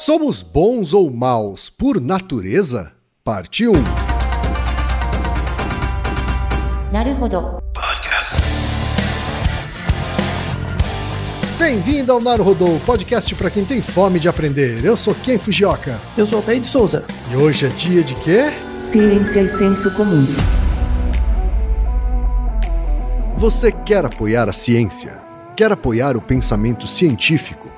Somos bons ou maus por natureza? Parte 1. Naruhodo. Bem-vindo ao Naruhodo, podcast para quem tem fome de aprender. Eu sou Ken Fujioka. Eu sou Altair de Souza. E hoje é dia de quê? Ciência e senso comum. Você quer apoiar a ciência? Quer apoiar o pensamento científico?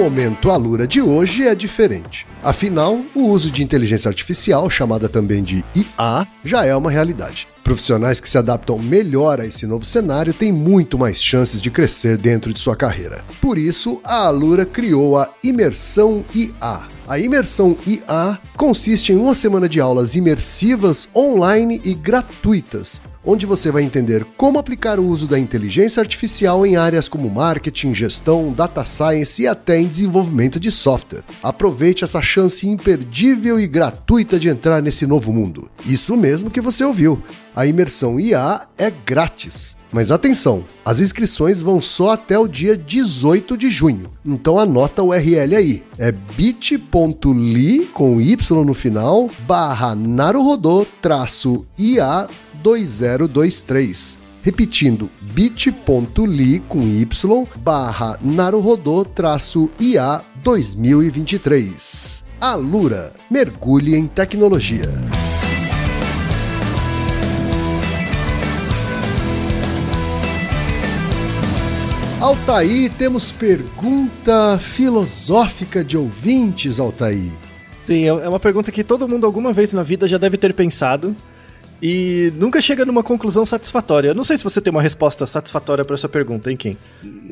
Momento Alura de hoje é diferente. Afinal, o uso de inteligência artificial, chamada também de IA, já é uma realidade. Profissionais que se adaptam melhor a esse novo cenário têm muito mais chances de crescer dentro de sua carreira. Por isso, a Alura criou a Imersão IA. A Imersão IA consiste em uma semana de aulas imersivas online e gratuitas, onde você vai entender como aplicar o uso da inteligência artificial em áreas como marketing, gestão, data science e até em desenvolvimento de software. Aproveite essa chance imperdível e gratuita de entrar nesse novo mundo. Isso mesmo que você ouviu. A imersão IA é grátis. Mas atenção, as inscrições vão só até o dia 18 de junho. Então anota o URL aí. É bit.ly com y no final barra naruhodô traço IA 2023. Repetindo, bit.ly com y barra naruhodô traço IA 2023. Alura, mergulhe em tecnologia. Altaí, temos pergunta filosófica de ouvintes, Altaí. Sim, é uma pergunta que todo mundo alguma vez na vida já deve ter pensado e nunca chega numa conclusão satisfatória. Eu não sei se você tem uma resposta satisfatória para essa pergunta, hein, Kim?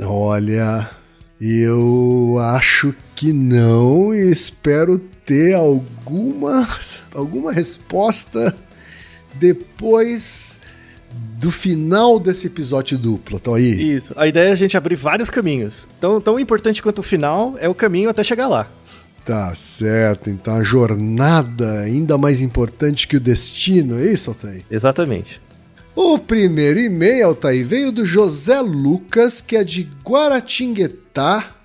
Olha, eu acho que não e espero ter alguma, alguma resposta depois do final desse episódio duplo, então aí. Isso. A ideia é a gente abrir vários caminhos. Então, tão importante quanto o final é o caminho até chegar lá. Tá certo. Então a jornada ainda mais importante que o destino, é isso, Altair? Exatamente. O primeiro e-mail, Altair, veio do José Lucas, que é de Guaratinguetá,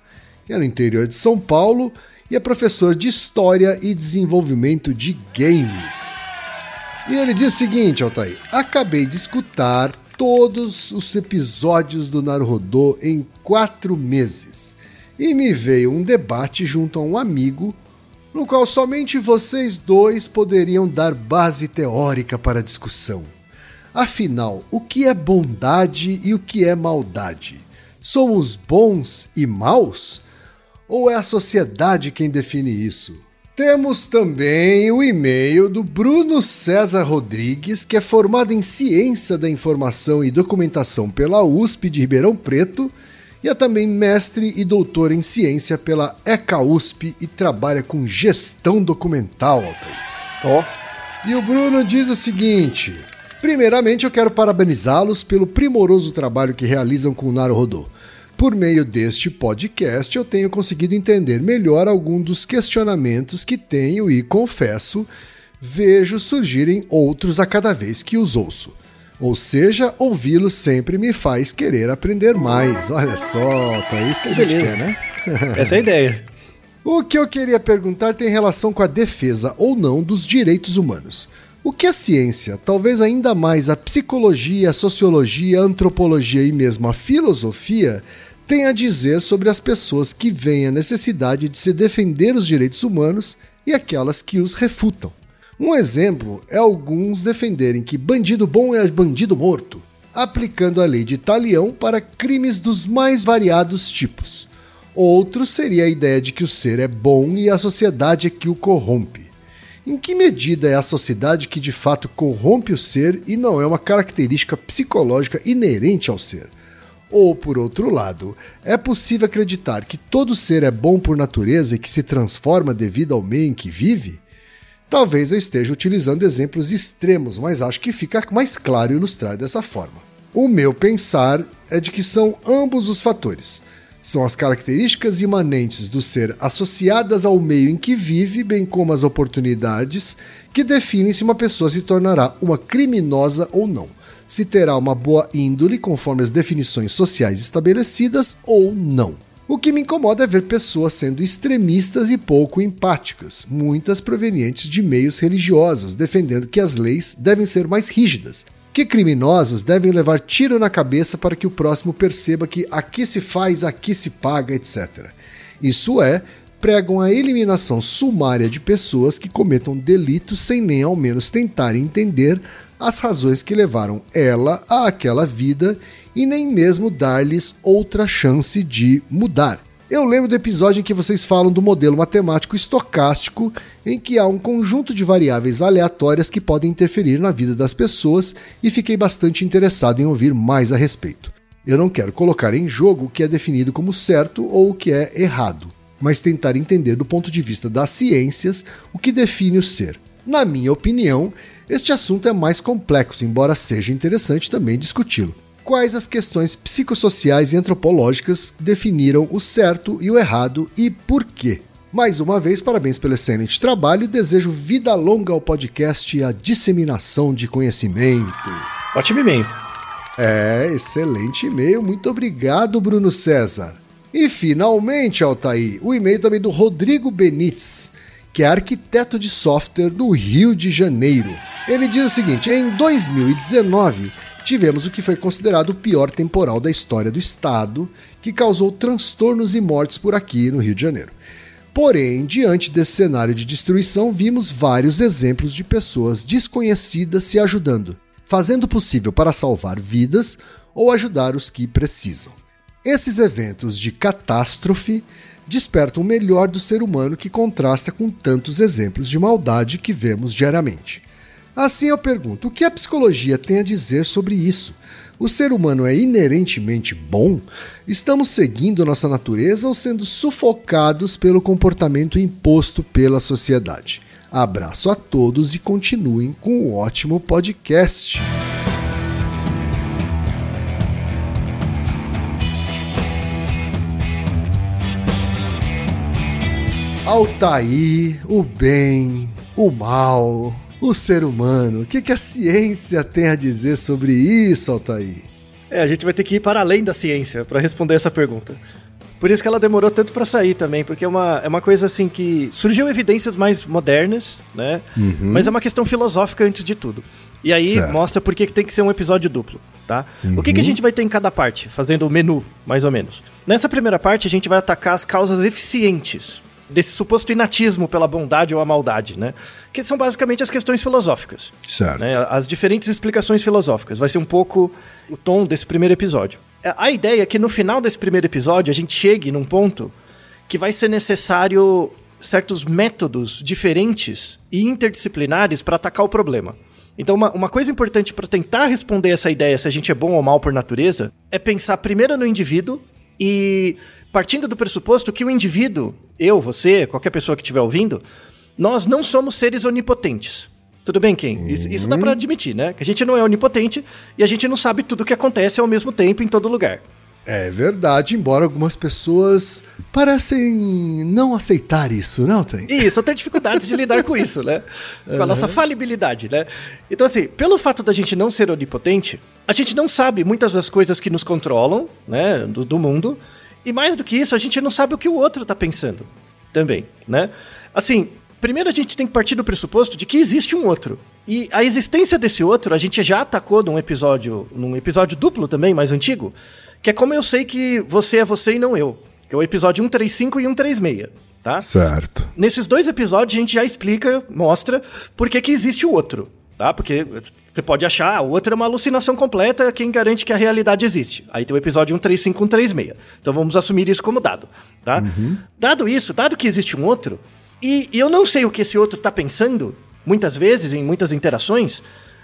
que é no interior de São Paulo, e é professor de História e Desenvolvimento de Games. E ele diz o seguinte, Altair: acabei de escutar todos os episódios do Naruhodô em quatro meses. E me veio um debate junto a um amigo, no qual somente vocês dois poderiam dar base teórica para a discussão. Afinal, o que é bondade e o que é maldade? Somos bons e maus? Ou é a sociedade quem define isso? Temos também o e-mail do Bruno César Rodrigues, que é formado em Ciência da Informação e Documentação pela USP de Ribeirão Preto e é também mestre e doutor em ciência pela ECA USP e trabalha com gestão documental, Altair. Ó. Oh. E o Bruno diz o seguinte: primeiramente eu quero parabenizá-los pelo primoroso trabalho que realizam com o Naruhodô. Por meio deste podcast, eu tenho conseguido entender melhor algum dos questionamentos que tenho e, confesso, vejo surgirem outros a cada vez que os ouço. Ou seja, ouvi-los sempre me faz querer aprender mais. Olha só, tá isso que a gente Beleza. quer, né? Essa é a ideia. O que eu queria perguntar tem relação com a defesa ou não dos direitos humanos. O que a ciência, talvez ainda mais a psicologia, a sociologia, a antropologia e mesmo a filosofia, tem a dizer sobre as pessoas que veem a necessidade de se defender os direitos humanos e aquelas que os refutam? Um exemplo é alguns defenderem que bandido bom é bandido morto, aplicando a lei de Talião para crimes dos mais variados tipos. Outro seria a ideia de que o ser é bom e a sociedade é que o corrompe. Em que medida é a sociedade que de fato corrompe o ser e não é uma característica psicológica inerente ao ser? Ou, por outro lado, é possível acreditar que todo ser é bom por natureza e que se transforma devido ao meio em que vive? Talvez eu esteja utilizando exemplos extremos, mas acho que fica mais claro ilustrar dessa forma. O meu pensar é de que são ambos os fatores são as características imanentes do ser associadas ao meio em que vive, bem como as oportunidades, que definem se uma pessoa se tornará uma criminosa ou não, se terá uma boa índole conforme as definições sociais estabelecidas ou não. O que me incomoda é ver pessoas sendo extremistas e pouco empáticas, muitas provenientes de meios religiosos, defendendo que as leis devem ser mais rígidas, que criminosos devem levar tiro na cabeça para que o próximo perceba que aqui se faz, aqui se paga, etc. Isso é, pregam a eliminação sumária de pessoas que cometam delitos sem nem ao menos tentarem entender as razões que levaram ela a aquela vida e nem mesmo dar-lhes outra chance de mudar. Eu lembro do episódio em que vocês falam do modelo matemático estocástico, em que há um conjunto de variáveis aleatórias que podem interferir na vida das pessoas e fiquei bastante interessado em ouvir mais a respeito. Eu não quero colocar em jogo o que é definido como certo ou o que é errado, mas tentar entender do ponto de vista das ciências o que define o ser. Na minha opinião, este assunto é mais complexo, embora seja interessante também discuti-lo quais as questões psicossociais e antropológicas definiram o certo e o errado e por quê. Mais uma vez, parabéns pelo excelente trabalho e desejo vida longa ao podcast e a disseminação de conhecimento. Ótimo e-mail. É, excelente e-mail. Muito obrigado, Bruno César. E finalmente, Altair, o e-mail também do Rodrigo Benites, que é arquiteto de software do Rio de Janeiro. Ele diz o seguinte: em 2019 tivemos o que foi considerado o pior temporal da história do estado, que causou transtornos e mortes por aqui no Rio de Janeiro. Porém, diante desse cenário de destruição, vimos vários exemplos de pessoas desconhecidas se ajudando, fazendo o possível para salvar vidas ou ajudar os que precisam. Esses eventos de catástrofe despertam o melhor do ser humano que contrasta com tantos exemplos de maldade que vemos diariamente. Assim eu pergunto: o que a psicologia tem a dizer sobre isso? O ser humano é inerentemente bom? Estamos seguindo nossa natureza ou sendo sufocados pelo comportamento imposto pela sociedade? Abraço a todos e continuem com o um ótimo podcast. Altair, o bem, o mal, o ser humano. O que, que a ciência tem a dizer sobre isso, Altair? É, a gente vai ter que ir para além da ciência para responder essa pergunta. Por isso que ela demorou tanto para sair também, porque é uma, é uma coisa assim que surgiu evidências mais modernas, né? Uhum. Mas é uma questão filosófica antes de tudo. E aí certo. mostra por que tem que ser um episódio duplo, tá? Uhum. O que, que a uhum. gente vai ter em cada parte, fazendo o menu, mais ou menos. Nessa primeira parte, a gente vai atacar as causas eficientes desse suposto inatismo pela bondade ou a maldade, né? Que são basicamente as questões filosóficas. Certo. Né? As diferentes explicações filosóficas. Vai ser um pouco o tom desse primeiro episódio. A ideia é que no final desse primeiro episódio a gente chegue num ponto que vai ser necessário certos métodos diferentes e interdisciplinares para atacar o problema. Então, uma, uma coisa importante para tentar responder essa ideia, se a gente é bom ou mal por natureza, é pensar primeiro no indivíduo e partindo do pressuposto que o indivíduo, eu, você, qualquer pessoa que estiver ouvindo, nós não somos seres onipotentes. Tudo bem, Ken? Isso, isso dá para admitir, né? Que a gente não é onipotente e a gente não sabe tudo o que acontece ao mesmo tempo em todo lugar. É verdade, embora algumas pessoas parecem não aceitar isso, não tem? Isso, tem dificuldades de lidar com isso, né? Com a nossa falibilidade, né? Então, assim, pelo fato da gente não ser onipotente, a gente não sabe muitas das coisas que nos controlam, né, do, do mundo, e mais do que isso, a gente não sabe o que o outro está pensando também, né? Assim, primeiro a gente tem que partir do pressuposto de que existe um outro. E a existência desse outro, a gente já atacou num episódio, num episódio duplo também, mais antigo, que é como eu sei que você é você e não eu. Que é o episódio 135 e 136, tá? Certo. Nesses dois episódios a gente já explica, mostra por que que existe o outro. Tá? Porque você pode achar, o outro é uma alucinação completa, quem garante que a realidade existe. Aí tem o episódio 135 136. Então vamos assumir isso como dado. Tá? Dado isso, dado que existe um outro, e, e eu não sei o que esse outro está pensando, muitas vezes, em muitas interações,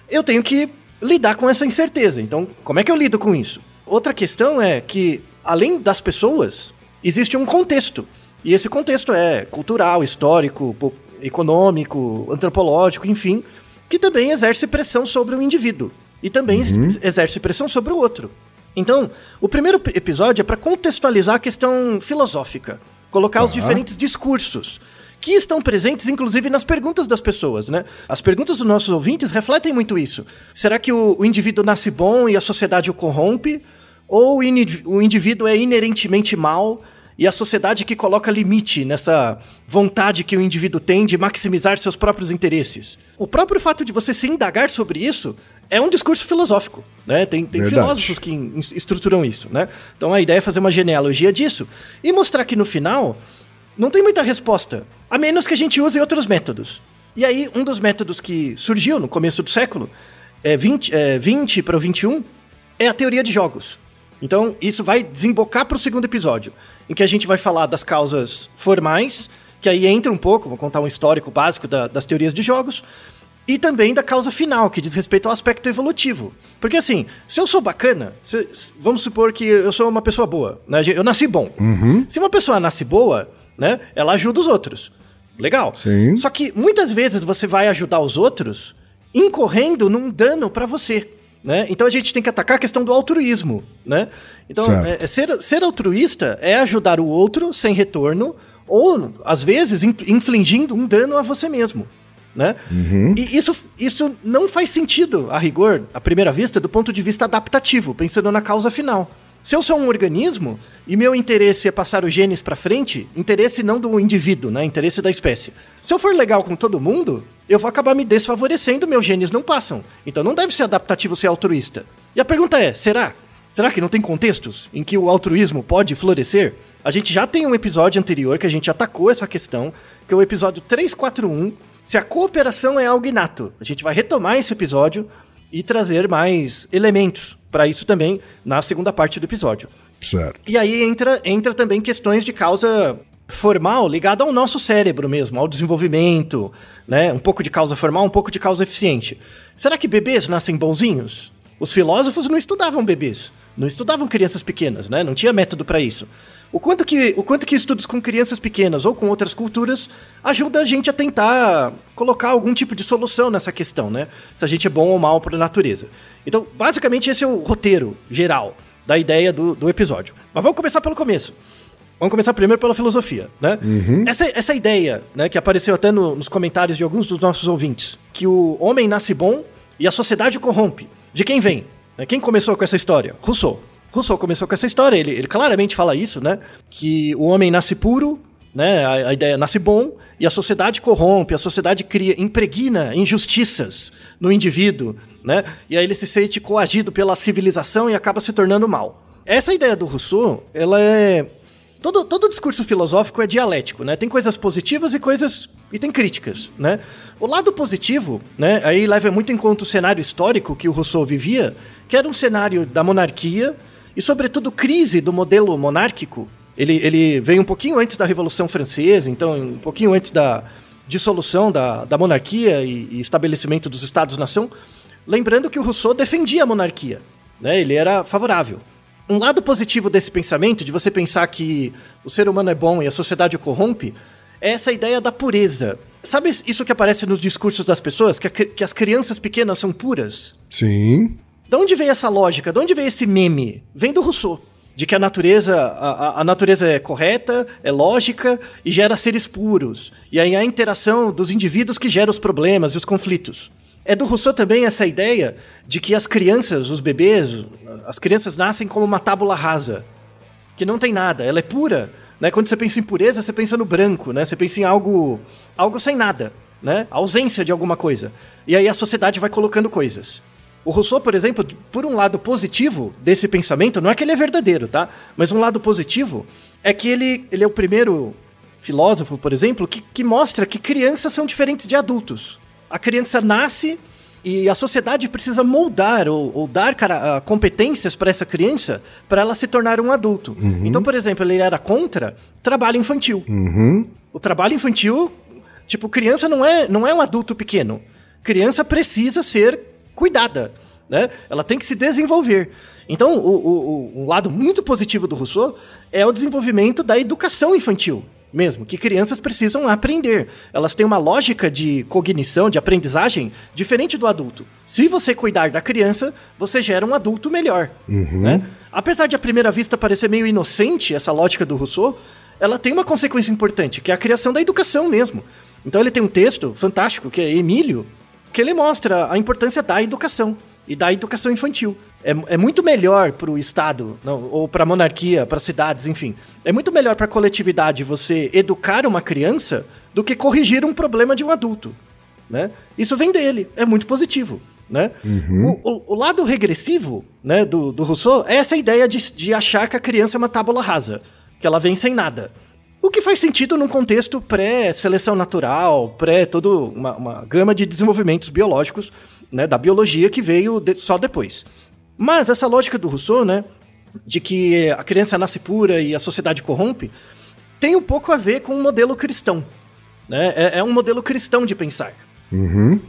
eu tenho que lidar com essa incerteza. Então, como é que eu lido com isso? Outra questão é que, além das pessoas, existe um contexto. E esse contexto é cultural, histórico, econômico, antropológico, enfim, que também exerce pressão sobre o indivíduo. E também ex- exerce pressão sobre o outro. Então, o primeiro episódio é para contextualizar a questão filosófica, colocar os diferentes discursos que estão presentes, inclusive, nas perguntas das pessoas, né? As perguntas dos nossos ouvintes refletem muito isso. Será que o, o indivíduo nasce bom e a sociedade o corrompe? Ou o, o indivíduo é inerentemente mal e a sociedade que coloca limite nessa vontade que o indivíduo tem de maximizar seus próprios interesses? O próprio fato de você se indagar sobre isso é um discurso filosófico, né? Tem, tem filósofos que estruturam isso, né? Então a ideia é fazer uma genealogia disso e mostrar que no final não tem muita resposta, a menos que a gente use outros métodos. E aí, um dos métodos que surgiu no começo do século, é 20, é 20 para o 21, é a teoria de jogos. Então, isso vai desembocar para o segundo episódio, em que a gente vai falar das causas formais, que aí entra um pouco, vou contar um histórico básico da- das teorias de jogos, e também da causa final, que diz respeito ao aspecto evolutivo. Porque assim, se eu sou bacana, se- vamos supor que eu sou uma pessoa boa, né? Eu nasci bom. Se uma pessoa nasce boa, né? Ela ajuda os outros. Legal. Sim. Só que muitas vezes você vai ajudar os outros incorrendo num dano pra você. Né? Então a gente tem que atacar a questão do altruísmo, né? Então, é- é ser, ser altruísta é ajudar o outro sem retorno, ou, às vezes, in- infligindo um dano a você mesmo. Né? E isso, isso não faz sentido, a rigor, à primeira vista, do ponto de vista adaptativo, pensando na causa final. Se eu sou um organismo e meu interesse é passar os genes pra frente, interesse não do indivíduo, né? Interesse da espécie. Se eu for legal com todo mundo, eu vou acabar me desfavorecendo, meus genes não passam. Então não deve ser adaptativo ser altruísta. E a pergunta é: será? Será que não tem contextos em que o altruísmo pode florescer? A gente já tem um episódio anterior que a gente atacou essa questão, que é o episódio 341, se a cooperação é algo inato. A gente vai retomar esse episódio e trazer mais elementos para isso também na segunda parte do episódio. Certo. E aí entra, entra também questões de causa formal ligada ao nosso cérebro mesmo, ao desenvolvimento, né? Um pouco de causa formal, um pouco de causa eficiente. Será que bebês nascem bonzinhos? Os filósofos não estudavam bebês, não estudavam crianças pequenas, né? Não tinha método para isso. O quanto, que, o quanto que estudos com crianças pequenas ou com outras culturas ajuda a gente a tentar colocar algum tipo de solução nessa questão, né? Se a gente é bom ou mal para a natureza. Então, basicamente, esse é o roteiro geral da ideia do, do episódio. Mas vamos começar pelo começo. Vamos começar primeiro pela filosofia, né? Essa, essa ideia, né, que apareceu até no- nos comentários de alguns dos nossos ouvintes, que o homem nasce bom e a sociedade o corrompe. De quem vem? Né, Quem começou com essa história? Rousseau. Rousseau começou com essa história, ele, ele claramente fala isso, né? Que o homem nasce puro, né? A, a ideia nasce bom e a sociedade corrompe, a sociedade cria, impregna injustiças no indivíduo, né? E aí ele se sente coagido pela civilização e acaba se tornando mal. Essa ideia do Rousseau, ela é todo, todo discurso filosófico é dialético, né? Tem coisas positivas e coisas e tem críticas, né? O lado positivo, né? Aí leva muito em conta o cenário histórico que o Rousseau vivia, que era um cenário da monarquia e sobretudo crise do modelo monárquico. Ele, ele veio um pouquinho antes da Revolução Francesa, então um pouquinho antes da dissolução da, da monarquia e, e estabelecimento dos Estados-nação. Lembrando que o Rousseau defendia a monarquia, né? Ele era favorável. Um lado positivo desse pensamento, de você pensar que o ser humano é bom e a sociedade o corrompe, é essa ideia da pureza. Sabe isso que aparece nos discursos das pessoas? Que, a que as crianças pequenas são puras? Sim. De onde veio essa lógica? De onde veio esse meme? Vem do Rousseau. De que a natureza, a, a- natureza é correta, é lógica e gera seres puros. E aí a interação dos indivíduos que gera os problemas e os conflitos. É do Rousseau também essa ideia de que as crianças, os bebês, as crianças nascem como uma tábula rasa que não tem nada, ela é pura, né? Quando você pensa em pureza, você pensa no branco, né? Você pensa em algo, algo sem nada, né? A ausência de alguma coisa. E aí a sociedade vai colocando coisas. O Rousseau, por exemplo, por um lado positivo desse pensamento, não é que ele é verdadeiro, tá? Mas um lado positivo é que ele, ele é o primeiro filósofo, por exemplo, que, que mostra que crianças são diferentes de adultos. A criança nasce E a sociedade precisa moldar ou, ou dar cara, ah, competências para essa criança para ela se tornar um adulto. Então, por exemplo, ele era contra trabalho infantil. Uhum. O trabalho infantil, tipo, criança não é, não é um adulto pequeno. Criança precisa ser cuidada, né? Ela tem que se desenvolver. Então, o, o, um lado muito positivo do Rousseau é o desenvolvimento da educação infantil mesmo, que crianças precisam aprender. Elas têm uma lógica de cognição, de aprendizagem, diferente do adulto. Se você cuidar da criança, você gera um adulto melhor. Né? Apesar de à primeira vista parecer meio inocente essa lógica do Rousseau, ela tem uma consequência importante, que é a criação da educação mesmo. Então ele tem um texto fantástico, que é Emílio, que ele mostra a importância da educação e da educação infantil. É, é muito melhor para o Estado, não, ou para a monarquia, para cidades, enfim. É muito melhor para a coletividade você educar uma criança do que corrigir um problema de um adulto. Né? Isso vem dele, é muito positivo. Né? O, o- o lado regressivo né, do, do Rousseau é essa ideia de, de achar que a criança é uma tábula rasa, que ela vem sem nada. O que faz sentido num contexto pré-seleção natural, pré toda uma, uma gama de desenvolvimentos biológicos né, da biologia que veio de- só depois. Mas essa lógica do Rousseau, né, de que a criança nasce pura e a sociedade corrompe, tem um pouco a ver com o modelo cristão. Né? É, é um modelo cristão de pensar.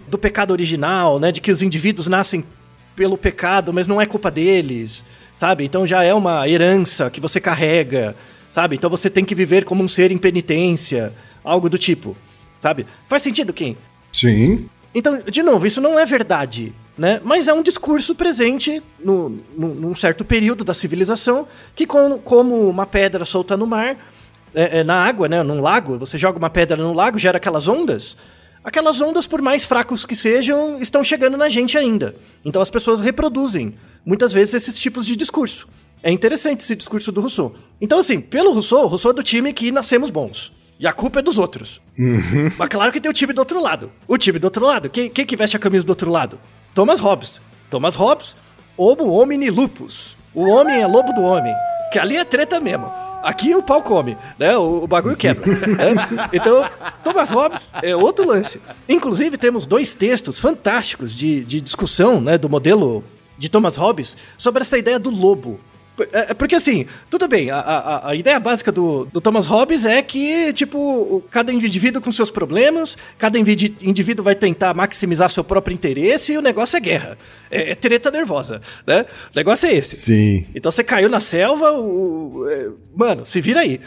Do pecado original, né? De que os indivíduos nascem pelo pecado, mas não é culpa deles, sabe? Então já é uma herança que você carrega, sabe? Então você tem que viver como um ser em penitência, algo do tipo, sabe? Faz sentido, Kim? Sim. Então, de novo, isso não é verdade, né? Mas é um discurso presente no, no- num certo período da civilização que, com- como uma pedra solta no mar, é, é, na água, né? Num lago, você joga uma pedra no lago, gera aquelas ondas. Aquelas ondas, por mais fracos que sejam, estão chegando na gente ainda. Então as pessoas reproduzem, muitas vezes, esses tipos de discurso. É interessante esse discurso do Rousseau. Então, assim, pelo Rousseau, o Rousseau é do time que nascemos bons. E a culpa é dos outros. Mas claro que tem o time do outro lado. O time do outro lado. Quem, quem que veste a camisa do outro lado? Thomas Hobbes. Thomas Hobbes, homo homini lupus. O homem é lobo do homem. Que ali é treta mesmo. Aqui o pau come, né? O, o bagulho quebra. né? Então, Thomas Hobbes é outro lance. Inclusive, temos dois textos fantásticos de, de discussão né, do modelo de Thomas Hobbes sobre essa ideia do lobo. É, é porque assim, tudo bem, a, a, a ideia básica do, do Thomas Hobbes é que, tipo, cada indivíduo com seus problemas, cada indivíduo vai tentar maximizar seu próprio interesse e o negócio é guerra. É, é treta nervosa, né? O negócio é esse. Sim. Então você caiu na selva, o, o- é, mano, se vira aí.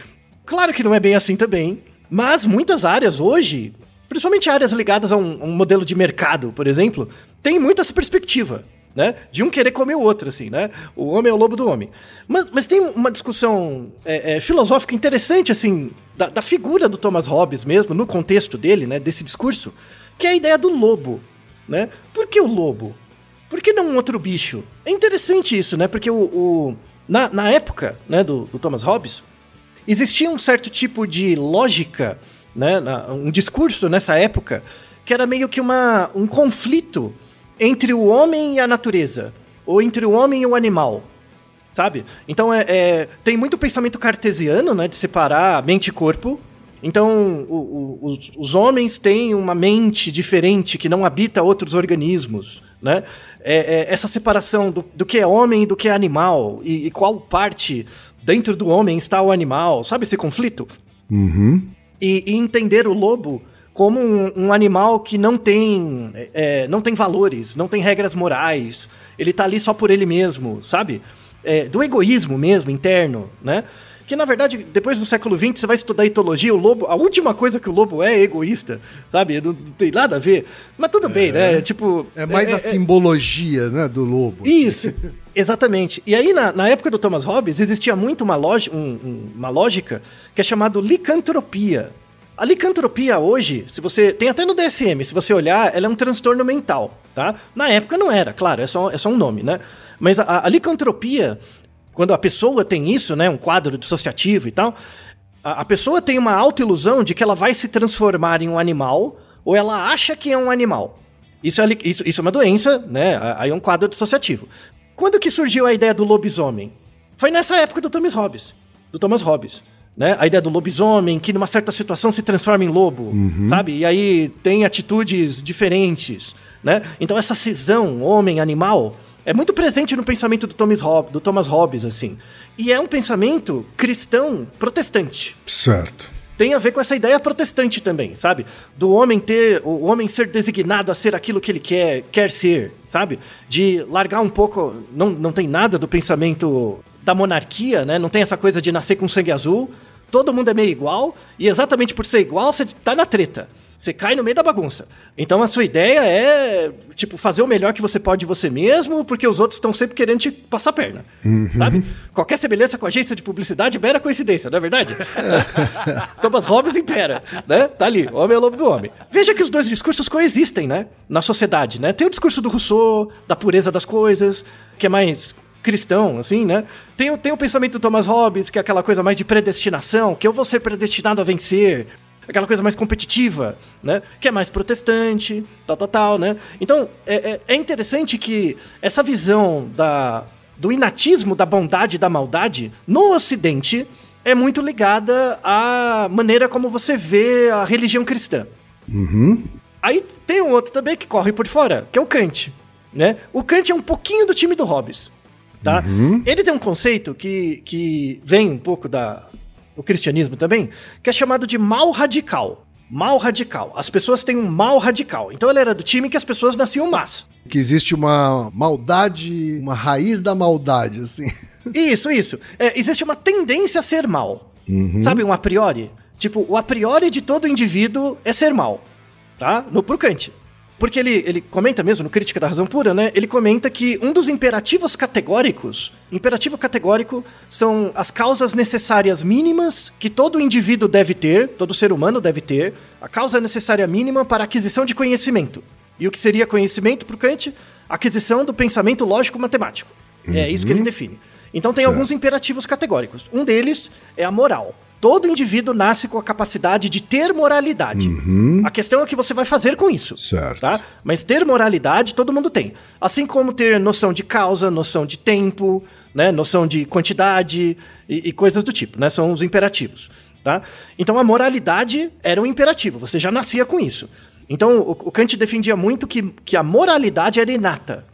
Claro que não é bem assim também, mas muitas áreas hoje, principalmente áreas ligadas a um, um modelo de mercado, por exemplo, tem muito essa perspectiva. Né? De um querer comer o outro, assim, né? O homem é o lobo do homem. Mas, mas tem uma discussão é, é, filosófica interessante, assim, da, da figura do Thomas Hobbes mesmo, no contexto dele, né? Desse discurso, que é a ideia do lobo, né? Por que o lobo? Por que não um outro bicho? É interessante isso, né? Porque o, o- na, na época né, do, do Thomas Hobbes, existia um certo tipo de lógica, né, um discurso nessa época, que era meio que uma, um conflito entre o homem e a natureza, ou entre o homem e o animal, sabe? Então é, é- tem muito pensamento cartesiano, né, de separar mente e corpo. Então o- o- os, os homens têm uma mente diferente que não habita outros organismos, né? É- é essa separação do, do que é homem e do que é animal e, e qual parte dentro do homem está o animal, sabe esse conflito? e, e entender o lobo como um, um animal que não tem, é, não tem valores, não tem regras morais. Ele tá ali só por ele mesmo, sabe? É, do egoísmo mesmo, interno, né? Que na verdade, depois do século XX, você vai estudar etologia, o lobo, a última coisa que o lobo é é egoísta, sabe? Não, tem nada a ver. Mas tudo bem, né? Tipo. É mais a simbologia, né, do lobo. Isso, exatamente. E aí, na, na época do Thomas Hobbes, existia muito uma, um- um- uma lógica que é chamada licantropia. A licantropia hoje, se você. Tem até no DSM, se você olhar, ela é um transtorno mental, tá? Na época não era, claro, é só, é só um nome, né? Mas a, a licantropia, quando a pessoa tem isso, né? Um quadro dissociativo e tal, a, a pessoa tem uma autoilusão de que ela vai se transformar em um animal, ou ela acha que é um animal. Isso é, isso, isso é uma doença, né? Aí é um quadro dissociativo. Quando que surgiu a ideia do lobisomem? Foi nessa época do Thomas Hobbes. Do Thomas Hobbes. Né? A ideia do lobisomem, que numa certa situação se transforma em lobo, sabe? E aí tem atitudes diferentes, né? Então essa cisão homem-animal é muito presente no pensamento do Thomas, Hobbes, do Thomas Hobbes, assim. E é um pensamento cristão protestante. Certo. Tem a ver com essa ideia protestante também, sabe? Do homem ter, o homem ser designado a ser aquilo que ele quer, quer ser, sabe? De largar um pouco, não, não tem nada do pensamento da monarquia, né? Não tem essa coisa de nascer com sangue azul. Todo mundo é meio igual e exatamente por ser igual você tá na treta. Você cai no meio da bagunça. Então a sua ideia é, tipo, fazer o melhor que você pode de você mesmo, porque os outros estão sempre querendo te passar a perna. Sabe? Qualquer semelhança com a agência de publicidade mera coincidência, não é verdade? Thomas Hobbes impera, né? Tá ali, o homem é lobo do homem. Veja que os dois discursos coexistem, né? Na sociedade, né? Tem o discurso do Rousseau, da pureza das coisas, que é mais cristão, assim, né? Tem, o- tem o pensamento do Thomas Hobbes, que é aquela coisa mais de predestinação, que eu vou ser predestinado a vencer, aquela coisa mais competitiva, né? Que é mais protestante, tal, tal, tal, né? Então, é, é- é interessante que essa visão da, do inatismo, da bondade e da maldade, no Ocidente, é muito ligada à maneira como você vê a religião cristã. Aí tem um outro também que corre por fora, que é o Kant. Né? O Kant é um pouquinho do time do Hobbes. Tá? Ele tem um conceito que, que vem um pouco da, do cristianismo também, que é chamado de mal radical. Mal radical. As pessoas têm um mal radical. Então ele era do time que as pessoas nasciam más. Que existe uma maldade, uma raiz da maldade, assim. Isso, isso. É, existe uma tendência a ser mal. Sabe, um a priori? Tipo, o a priori de todo indivíduo é ser mal. Tá? No, pro Kant. Porque ele, ele comenta mesmo, no Crítica da Razão Pura, né? Ele comenta que um dos imperativos categóricos, imperativo categórico, são as causas necessárias mínimas que todo indivíduo deve ter, todo ser humano deve ter, a causa necessária mínima para a aquisição de conhecimento. E o que seria conhecimento para Kant? Aquisição do pensamento lógico-matemático. É isso que ele define. Então tem alguns imperativos categóricos. Um deles é a moral. Todo indivíduo nasce com a capacidade de ter moralidade. A questão é o que você vai fazer com isso. Certo. Tá? Mas ter moralidade todo mundo tem. Assim como ter noção de causa, noção de tempo, né? noção de quantidade e, e coisas do tipo. Né? São os imperativos. Tá? Então a moralidade era um imperativo, você já nascia com isso. Então o, o Kant defendia muito que, que a moralidade era inata.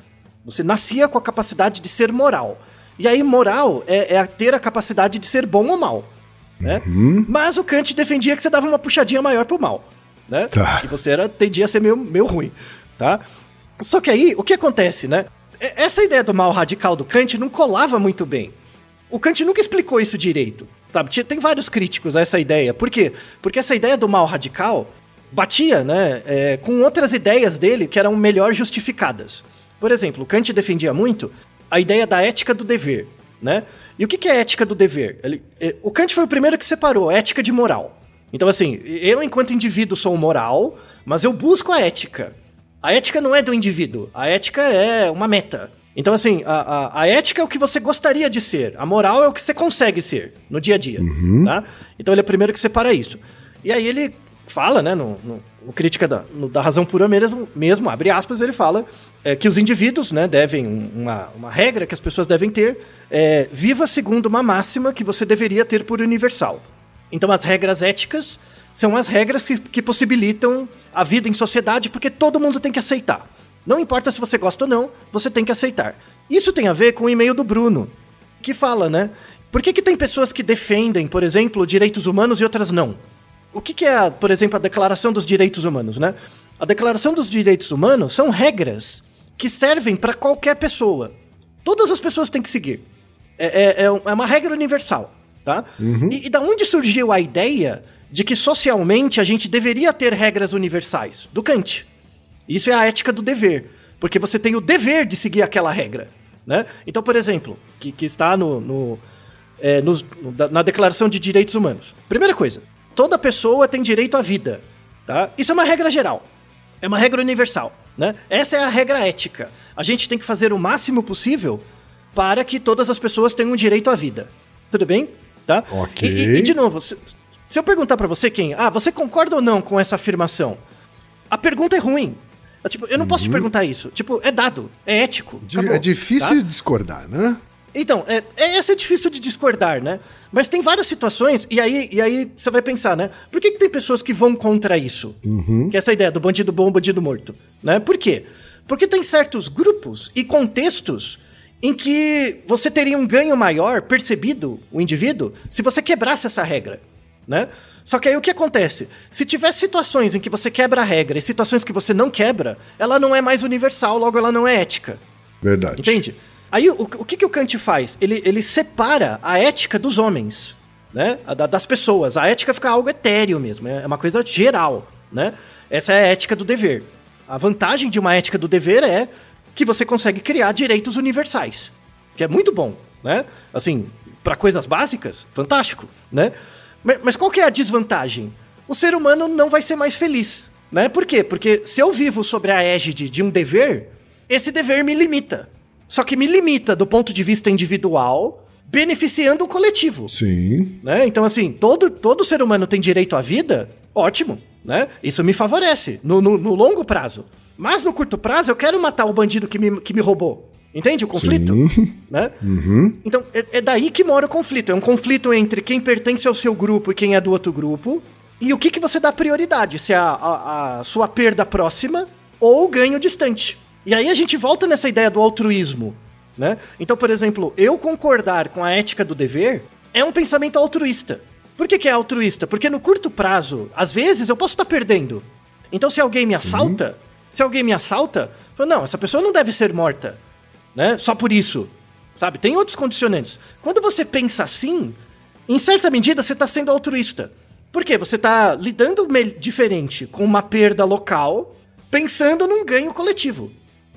Você nascia com a capacidade de ser moral. E aí, moral é, é ter a capacidade de ser bom ou mal. Né? Mas o Kant defendia que você dava uma puxadinha maior pro mal. Né? Tá. E você era, tendia a ser meio, meio ruim. Tá? Só que aí, o que acontece, né? Essa ideia do mal radical do Kant não colava muito bem. O Kant nunca explicou isso direito. Sabe? Tem vários críticos a essa ideia. Por quê? Porque essa ideia do mal radical batia né, é, com outras ideias dele que eram melhor justificadas. Por exemplo, o Kant defendia muito a ideia da ética do dever. Né? E o que que é ética do dever? Ele- é, o Kant foi o primeiro que separou ética de moral. Então, assim, eu, enquanto indivíduo, sou moral, mas eu busco a ética. A ética não é do indivíduo, a ética é uma meta. Então, assim, a, a, a ética é o que você gostaria de ser, a moral é o que você consegue ser no dia a dia. Tá? Então, ele é o primeiro que separa isso. E aí ele fala, né, no, no- no Crítica da, no- da Razão Pura mesmo, mesmo, abre aspas, ele fala é, que os indivíduos né, devem, um- uma, uma regra que as pessoas devem ter, é, viva segundo uma máxima que você deveria ter por universal. Então, as regras éticas são as regras que, que possibilitam a vida em sociedade, porque todo mundo tem que aceitar. Não importa se você gosta ou não, você tem que aceitar. Isso tem a ver com o e-mail do Bruno, que fala, né? Por que, que tem pessoas que defendem, por exemplo, direitos humanos e outras não? O que, que é, por exemplo, a Declaração dos Direitos Humanos, né? A Declaração dos Direitos Humanos são regras que servem para qualquer pessoa. Todas as pessoas têm que seguir. É, é- é é uma regra universal, tá? E, e da onde surgiu a ideia de que socialmente a gente deveria ter regras universais? Do Kant. Isso é a ética do dever, porque você tem o dever de seguir aquela regra, né? Então, por exemplo, que, que está no, no, é, nos- na Declaração de Direitos Humanos. Primeira coisa, toda pessoa tem direito à vida, tá? Isso é uma regra geral, é uma regra universal, né? Essa é a regra ética. A gente tem que fazer o máximo possível para que todas as pessoas tenham direito à vida. Tudo bem? Tá? Ok. E, e- e, de novo, se, se eu perguntar pra você quem, ah, você concorda ou não com essa afirmação? A pergunta é ruim. É, tipo, eu não posso te perguntar isso. Tipo, é dado, é ético. Uhum. Di- acabou, é difícil tá? discordar, né? Então, é, é, essa é difícil de discordar, né? Mas tem várias situações, e aí, e aí você vai pensar, né? Por que, que tem pessoas que vão contra isso? Que é essa ideia do bandido bom, bandido morto. Né? Por quê? Porque tem certos grupos e contextos em que você teria um ganho maior percebido, o indivíduo, se você quebrasse essa regra, né? Só que aí o que acontece? Se tiver situações em que você quebra a regra e situações que você não quebra, ela não é mais universal, logo ela não é ética. Verdade. Entende? Aí o, o que, que o Kant faz? Ele, ele separa a ética dos homens, né? Da- das pessoas. A ética fica algo etéreo mesmo, é uma coisa geral, né? Essa é a ética do dever. A vantagem de uma ética do dever é que você consegue criar direitos universais, que é muito bom, né? Assim, para coisas básicas, fantástico, né? Mas, mas qual que é a desvantagem? O ser humano não vai ser mais feliz, né? Por quê? Porque se eu vivo sobre a égide de um dever, esse dever me limita. Só que me limita do ponto de vista individual, beneficiando o coletivo. Sim. Né? Então, assim, todo, todo ser humano tem direito à vida, ótimo. Né? Isso me favorece no, no, no longo prazo. Mas no curto prazo, eu quero matar o bandido que me, que me roubou. Entende o conflito? Sim. Né? Uhum. Então, é, é daí que mora o conflito. É um conflito entre quem pertence ao seu grupo e quem é do outro grupo. E o que, que você dá prioridade? Se é a, a, a sua perda próxima ou o ganho distante. E aí a gente volta nessa ideia do altruísmo. Né? Então, por exemplo, eu concordar com a ética do dever é um pensamento altruísta. Por que, que é altruísta? Porque no curto prazo, às vezes, eu posso estar perdendo. Então, se alguém me assalta, se alguém me assalta, eu falo, não, essa pessoa não deve ser morta né? Só por isso. Sabe? Tem outros condicionantes. Quando você pensa assim, em certa medida você está sendo altruísta. Por quê? Você está lidando diferente com uma perda local, pensando num ganho coletivo.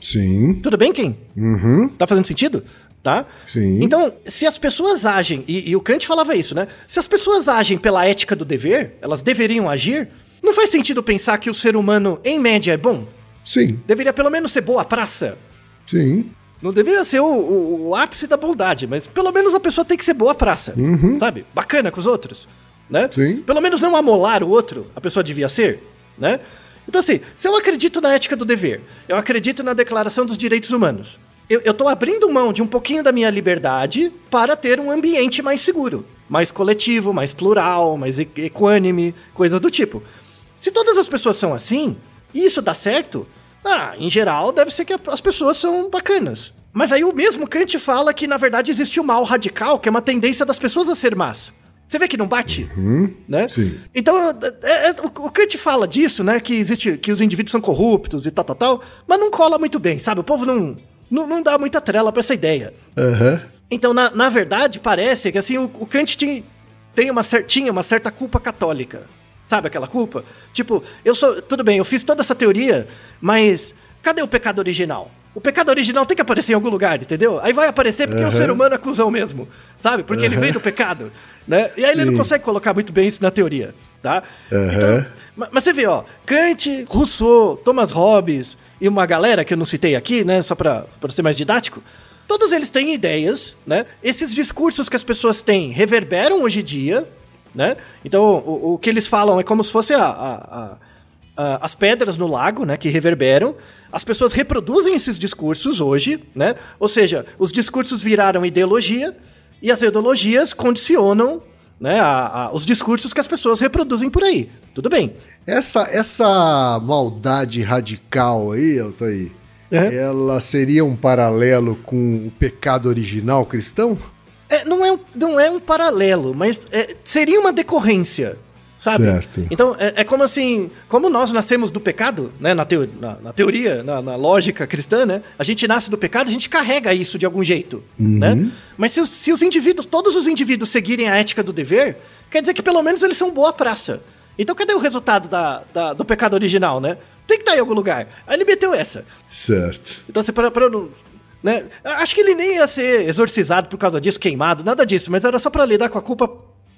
Sim. Tudo bem, Ken? Uhum. Tá fazendo sentido? Tá? Sim. Então, se as pessoas agem, e, e o Kant falava isso, né? Se as pessoas agem pela ética do dever, elas deveriam agir, não faz sentido pensar que o ser humano, em média, é bom? Sim. Deveria pelo menos ser boa praça. Sim. Não deveria ser o, o- o ápice da bondade, mas pelo menos a pessoa tem que ser boa praça, sabe? Bacana com os outros, né? Sim. Pelo menos não amolar o outro, a pessoa devia ser, né? Então assim, se eu acredito na ética do dever, eu acredito na declaração dos direitos humanos, eu, tô abrindo mão de um pouquinho da minha liberdade para ter um ambiente mais seguro, mais coletivo, mais plural, mais equânime, coisas do tipo. Se todas as pessoas são assim, e isso dá certo, ah, em geral deve ser que as pessoas são bacanas. Mas aí o mesmo Kant fala que na verdade existe o mal radical, que é uma tendência das pessoas a ser más. Você vê que não bate? Né? Sim. Então, é- é- o Kant fala disso, né? Que existe, que os indivíduos são corruptos e tal, tal, tal, mas não cola muito bem, sabe? O povo não, não, não dá muita trela pra essa ideia. Aham. Então, na, na verdade, parece que assim, o, o Kant tinha, tem uma, cer- tinha uma certa culpa católica. Sabe aquela culpa? Tipo, eu sou. Tudo bem, eu fiz toda essa teoria, mas cadê o pecado original? O pecado original tem que aparecer em algum lugar, entendeu? Aí vai aparecer porque o ser humano é cuzão mesmo, sabe? Porque ele vem do pecado, né? E aí ele não consegue colocar muito bem isso na teoria, tá? Aham. Então, ma- mas você vê, ó, Kant, Rousseau, Thomas Hobbes e uma galera que eu não citei aqui, né, só pra ser mais didático, todos eles têm ideias, né? Esses discursos que as pessoas têm reverberam hoje em dia, né? Então, o, o que eles falam é como se fosse a- a- a- as pedras no lago, né, que reverberam. As pessoas reproduzem esses discursos hoje, né? Ou seja, os discursos viraram ideologia e as ideologias condicionam né, a- a- os discursos que as pessoas reproduzem por aí. Tudo bem. Essa, essa maldade radical aí, Altair, É. ela seria um paralelo com o pecado original cristão? É, não, é um, não é um paralelo, mas é, seria uma decorrência, sabe? Certo. Então, é, é como assim, como nós nascemos do pecado, né, na, teo- na- na teoria, na, na lógica cristã, né, a gente nasce do pecado, a gente carrega isso de algum jeito, né? Mas se os, se os indivíduos, todos os indivíduos seguirem a ética do dever, quer dizer que pelo menos eles são boa praça. Então, cadê o resultado da, da- do pecado original, né? Tem que estar em algum lugar. Aí ele meteu essa. Certo. Então, você para pra não. Né? Acho que ele nem ia ser exorcizado por causa disso, queimado, nada disso, mas era só pra lidar com a culpa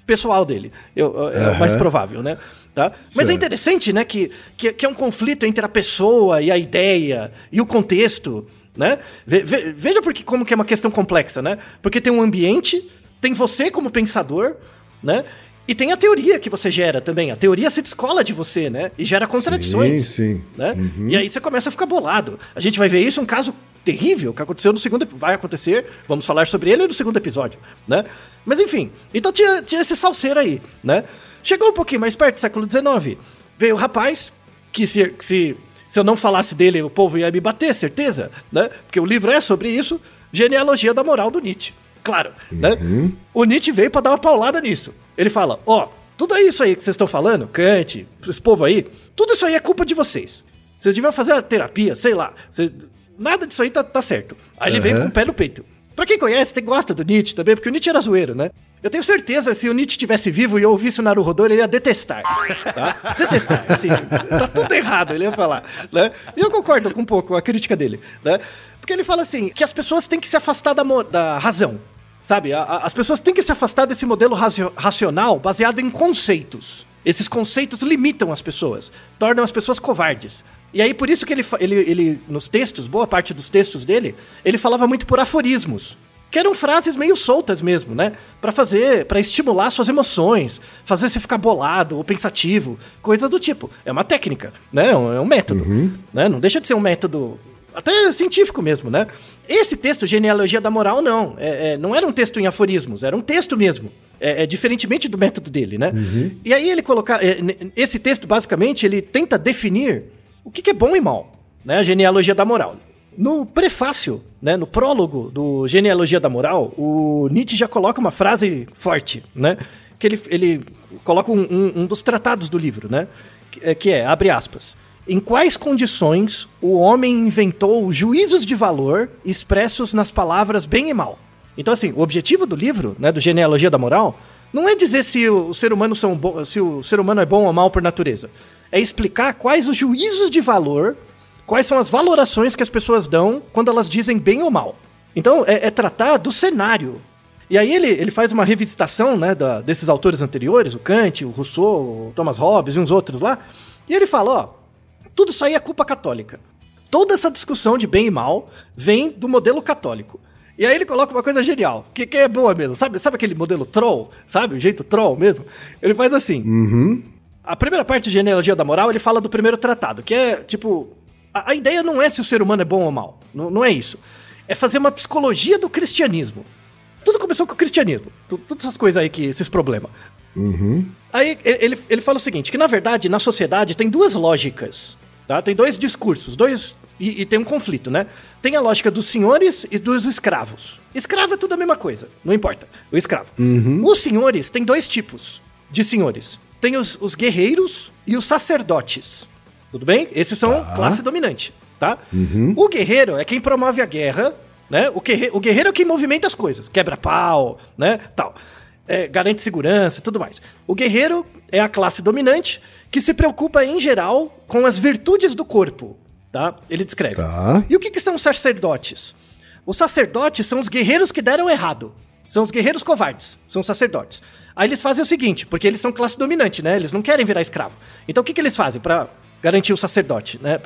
pessoal dele. Eu, é o mais provável, né? Tá? Mas é interessante, né, que, que, que é um conflito entre a pessoa e a ideia e o contexto, né? Ve- ve- veja porque, como que é uma questão complexa, né? Porque tem um ambiente, tem você como pensador, né? E tem a teoria que você gera também. A teoria se descola de você, né? E gera contradições. Sim, sim. Né? E aí você começa a ficar bolado. A gente vai ver isso, um caso terrível que aconteceu no segundo vai acontecer, vamos falar sobre ele no segundo episódio, né? Mas enfim, então tinha, tinha esse salseiro aí, né? Chegou um pouquinho mais perto século XIX, veio o rapaz que se, que se se eu não falasse dele, o povo ia me bater, certeza, né? Porque o livro é sobre isso, genealogia da moral do Nietzsche. Claro, né? O Nietzsche veio para dar uma paulada nisso. Ele fala, ó, oh, tudo isso aí que vocês estão falando, Kant, esse povo aí, tudo isso aí é culpa de vocês. Vocês deviam fazer a terapia, sei lá. Cês, nada disso aí tá, tá certo. Aí ele vem com o pé no peito. Pra quem conhece, tem, gosta do Nietzsche também, porque o Nietzsche era zoeiro, né? Eu tenho certeza, se o Nietzsche estivesse vivo e eu ouvisse o Naruhodô, ele ia detestar. Tá? Detestar, assim. tá tudo errado, ele ia falar. Né? E eu concordo com um pouco com a crítica dele. Né? Porque ele fala assim, que as pessoas têm que se afastar da, da razão. Sabe? A, a, as pessoas têm que se afastar desse modelo racional baseado em conceitos. Esses conceitos limitam as pessoas, tornam as pessoas covardes. E aí, por isso que ele, ele, ele, nos textos, boa parte dos textos dele, ele falava muito por aforismos. Que eram frases meio soltas mesmo, né? Para fazer, para estimular suas emoções, fazer você ficar bolado ou pensativo, coisas do tipo. É uma técnica, né? É um, é um método, uhum. né? Não deixa de ser um método até científico mesmo, né? Esse texto, Genealogia da Moral, não. É, é, não era um texto em aforismos, era um texto mesmo. É, é diferentemente do método dele, né? Uhum. E aí ele colocar. É, esse texto, basicamente, ele tenta definir o que, que é bom e mal, né? A genealogia da moral. No prefácio, né, no prólogo do Genealogia da Moral, o Nietzsche já coloca uma frase forte, né? Que ele, ele coloca um, um, um dos tratados do livro, né? Que, é, que é, abre aspas, em quais condições o homem inventou juízos de valor expressos nas palavras bem e mal? Então, assim, o objetivo do livro, né, do Genealogia da Moral, não é dizer se o ser humano, são se o ser humano é bom ou mal por natureza é explicar quais os juízos de valor, quais são as valorações que as pessoas dão quando elas dizem bem ou mal. Então, é, é tratar do cenário. E aí ele, ele faz uma revisitação né, da, desses autores anteriores, o Kant, o Rousseau, o Thomas Hobbes e uns outros lá. E ele fala, ó, tudo isso aí é culpa católica. Toda essa discussão de bem e mal vem do modelo católico. E aí ele coloca uma coisa genial, que, que é boa mesmo. Sabe, sabe aquele modelo troll? Sabe? O jeito troll mesmo? Ele faz assim. Uhum. A primeira parte de genealogia da moral, ele fala do primeiro tratado, que é, tipo, a, a ideia não é se o ser humano é bom ou mal. Não, não é isso. É fazer uma psicologia do cristianismo. Tudo começou com o cristianismo. Todas essas coisas aí, que esses problemas. Uhum. Aí ele, ele fala o seguinte: que na verdade, na sociedade, tem duas lógicas. Tá? Tem dois discursos, dois. E, e, tem um conflito, né? Tem a lógica dos senhores e dos escravos. Escravo é tudo a mesma coisa, não importa. O escravo. Uhum. Os senhores tem dois tipos de senhores tem os, os guerreiros e os sacerdotes. Tudo bem? Esses são tá. classe dominante, tá? Uhum. O guerreiro é quem promove a guerra, né? O, guerreiro, o guerreiro é quem movimenta as coisas, quebra pau, né? Tal. É, garante segurança tudo mais. O guerreiro é a classe dominante que se preocupa, em geral, com as virtudes do corpo, tá? Ele descreve. Tá. E o que, que são os sacerdotes? Os sacerdotes são os guerreiros que deram errado. São os guerreiros covardes, são os sacerdotes. Aí eles fazem o seguinte, porque eles são classe dominante, né? Eles não querem virar escravo. Então o que, que eles fazem para garantir o sacerdote, né?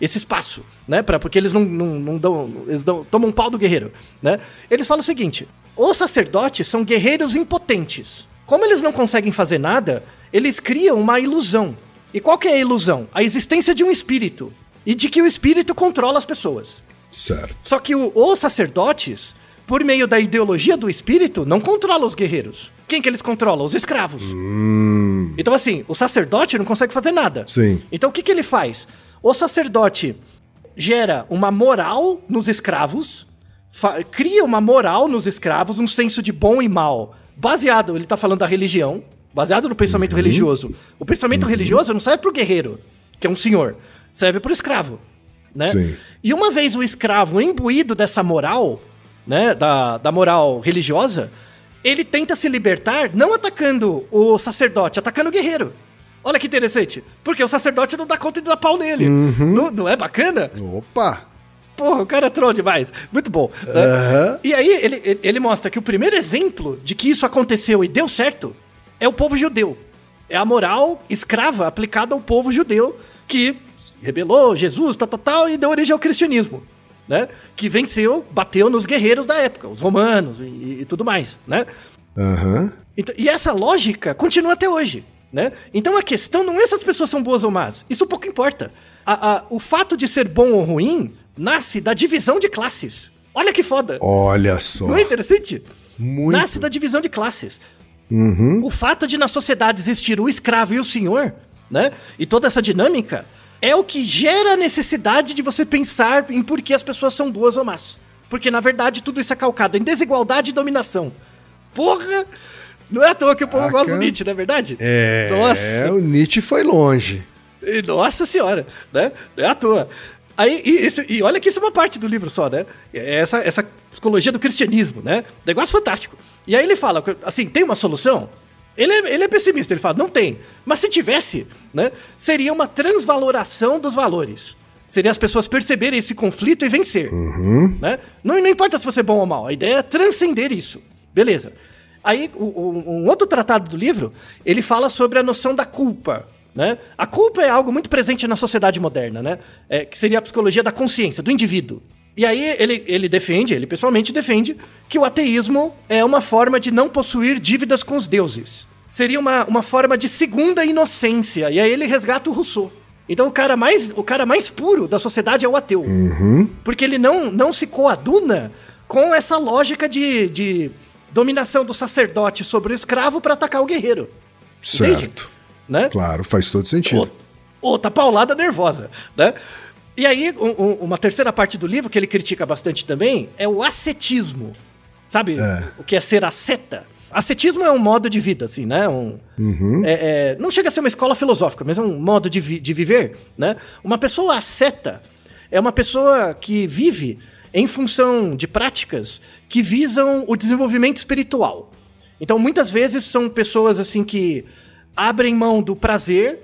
Esse espaço, né? Pra, porque eles não, não, não dão. Eles dão, tomam um pau do guerreiro, né? Eles falam o seguinte: os sacerdotes são guerreiros impotentes. Como eles não conseguem fazer nada, eles criam uma ilusão. E qual que é a ilusão? A existência de um espírito. E de que o espírito controla as pessoas. Certo. Só que o, os sacerdotes, por meio da ideologia do espírito, não controlam os guerreiros. Quem que eles controlam? Os escravos. Hum. Então, assim, o sacerdote não consegue fazer nada. Sim. Então, o que, que ele faz? O sacerdote gera uma moral nos escravos, cria uma moral nos escravos, um senso de bom e mal, baseado, ele está falando da religião, baseado no pensamento uhum. religioso. O pensamento uhum. religioso não serve para o guerreiro, que é um senhor, serve para o escravo. Né? Sim. E uma vez o escravo imbuído dessa moral, né, da, da moral religiosa, ele tenta se libertar não atacando o sacerdote, atacando o guerreiro. Olha que interessante. Porque o sacerdote não dá conta de dar pau nele. Uhum. Não, não, é bacana? Opa! Porra, o cara é troll demais. Muito bom. Uhum. E aí ele, ele mostra que o primeiro exemplo de que isso aconteceu e deu certo é o povo judeu. É a moral escrava aplicada ao povo judeu que rebelou Jesus, tal, tal, tal, e deu origem ao cristianismo né? Que venceu, bateu nos guerreiros da época, os romanos e, e tudo mais, né? Uhum. Então, e essa lógica continua até hoje, né? Então a questão não é se as pessoas são boas ou más, isso pouco importa. A, a, o fato de ser bom ou ruim nasce da divisão de classes. Olha que foda! Olha só! Não é interessante? Muito. Nasce da divisão de classes. Uhum. O fato de na sociedade existir o escravo e o senhor, né? E toda essa dinâmica é o que gera a necessidade de você pensar em por que as pessoas são boas ou más. Porque, na verdade, tudo isso é calcado em desigualdade e dominação. Porra! Não é à toa que o povo Caraca. gosta do Nietzsche, não é verdade? É, Nossa. o Nietzsche foi longe. Nossa senhora, né? Não é à toa. Aí, e, isso- e olha que isso é uma parte do livro só, né? É Essa, essa psicologia do cristianismo, né? Negócio fantástico. E aí ele fala, assim, tem uma solução? Ele é, ele é pessimista, ele fala, não tem. Mas se tivesse, né? Seria uma transvaloração dos valores. Seria as pessoas perceberem esse conflito e vencer. Né? Não, não importa se você é bom ou mal, a ideia é transcender isso. Beleza. Aí, o- um outro tratado do livro, ele fala sobre a noção da culpa. Né? A culpa é algo muito presente na sociedade moderna, né? É, que seria a psicologia da consciência, do indivíduo. E aí ele, ele defende, ele pessoalmente defende, que o ateísmo é uma forma de não possuir dívidas com os deuses. Seria uma, uma forma de segunda inocência. E aí ele resgata o Rousseau. Então o cara mais, o cara mais puro da sociedade é o ateu. Porque ele não, não se coaduna com essa lógica de, de dominação do sacerdote sobre o escravo para atacar o guerreiro. Entende? Certo. Né? Claro, faz todo sentido. Outra paulada nervosa, né? E aí, um- um- uma terceira parte do livro que ele critica bastante também é o ascetismo. Sabe É. o que é ser asceta? Ascetismo é um modo de vida, assim, né? Um, é- é- não chega a ser uma escola filosófica, mas é um modo de, vi- de viver, né? Uma pessoa asceta é uma pessoa que vive em função de práticas que visam o desenvolvimento espiritual. Então, muitas vezes são pessoas assim que abrem mão do prazer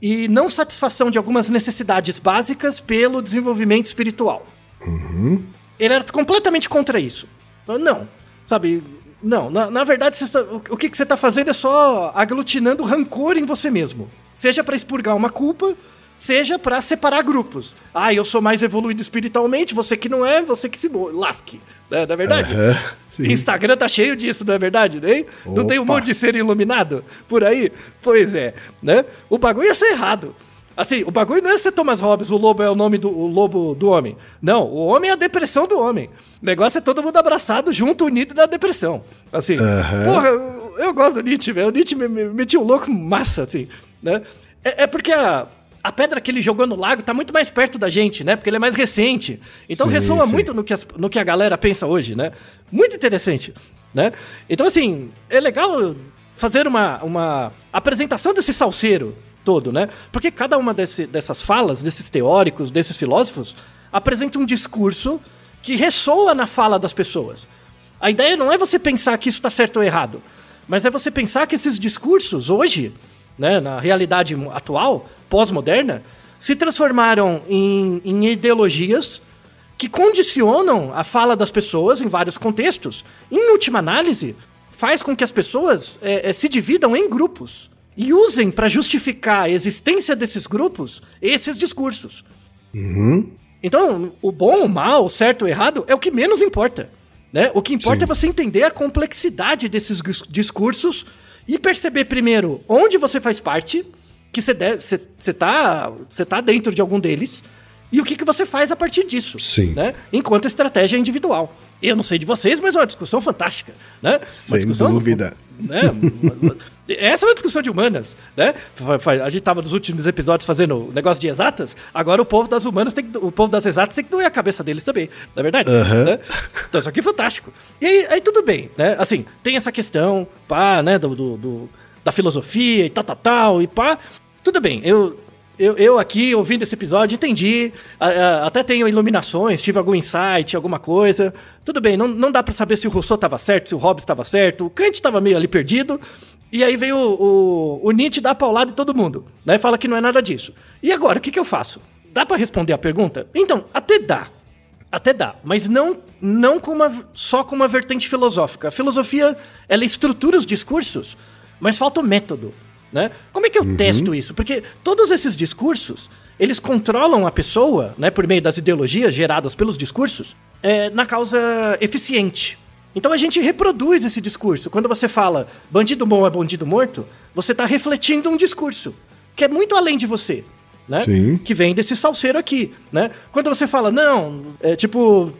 e não satisfação de algumas necessidades básicas pelo desenvolvimento espiritual. Ele era completamente contra isso. Não, sabe? Não, na, na verdade, está- o, o que, que você está fazendo é só aglutinando rancor em você mesmo. Seja para expurgar uma culpa, seja para separar grupos. Ah, eu sou mais evoluído espiritualmente, você que não é, você que se lasque. Né? Não é verdade? Sim. Instagram tá cheio disso, não é verdade? Né? Não tem um monte de ser iluminado por aí? Pois é, né? O bagulho ia ser errado. Assim, o bagulho não é ser Thomas Hobbes, o lobo é o nome do o lobo do homem. Não, o homem é a depressão do homem. O negócio é todo mundo abraçado, junto, unido na depressão. Assim, Aham. porra, eu, eu gosto do Nietzsche, velho. O Nietzsche me, me metia um louco massa, assim, né? É, é porque a, a pedra que ele jogou no lago tá muito mais perto da gente, né? Porque ele é mais recente. Então Sim, ressoa sim. muito no que, as- no que a galera pensa hoje, né? Muito interessante, né? Então, assim, é legal fazer uma, uma apresentação desse salseiro todo, né? Porque cada uma desse- dessas falas, desses teóricos, desses filósofos, apresenta um discurso que ressoa na fala das pessoas. A ideia não é você pensar que isso está certo ou errado, mas é você pensar que esses discursos, hoje, né, na realidade atual, pós-moderna, se transformaram em, em ideologias que condicionam a fala das pessoas em vários contextos. Em última análise, faz com que as pessoas eh, eh, se dividam em grupos e usem para justificar a existência desses grupos esses discursos. Então, o bom, o mal, o certo ou errado é o que menos importa. Né? O que importa Sim. é você entender a complexidade desses discursos e perceber primeiro onde você faz parte, que você deve- você você tá, você tá dentro de algum deles, e o que, que você faz a partir disso. Sim. Né? Enquanto estratégia individual. Eu não sei de vocês, mas é uma discussão fantástica. Né? Uma Sem discussão- dúvida. né? Essa é uma discussão de humanas, né? A gente tava nos últimos episódios fazendo negócio de exatas, agora o povo das humanas tem que, o povo das exatas tem que doer a cabeça deles também, não é verdade? Aham. Né? Então isso aqui é fantástico. E aí, aí tudo bem, né? Assim, tem essa questão, pá, né, do, do- do- da filosofia e tal, tal, tal, e pá. Tudo bem, eu, eu, eu aqui, ouvindo esse episódio, entendi, a- a- até tenho iluminações, tive algum insight, alguma coisa. Tudo bem, não, não dá pra saber se o Rousseau tava certo, se o Hobbes tava certo, o Kant tava meio ali perdido. E aí veio o, o, o Nietzsche dar paulada em todo mundo, né? Fala que não é nada disso. E agora, o que, que eu faço? Dá pra responder a pergunta? Então, até dá. Até dá, mas não, não com uma, só com uma vertente filosófica. A filosofia, ela estrutura os discursos, mas falta o método, né? Como é que eu testo isso? Porque todos esses discursos, eles controlam a pessoa, né, por meio das ideologias geradas pelos discursos, é, na causa eficiente. Então a gente reproduz esse discurso. Quando você fala bandido bom é bandido morto, você está refletindo um discurso que é muito além de você. Né? Sim. Que vem desse salseiro aqui. Né? Quando você fala, não, é tipo,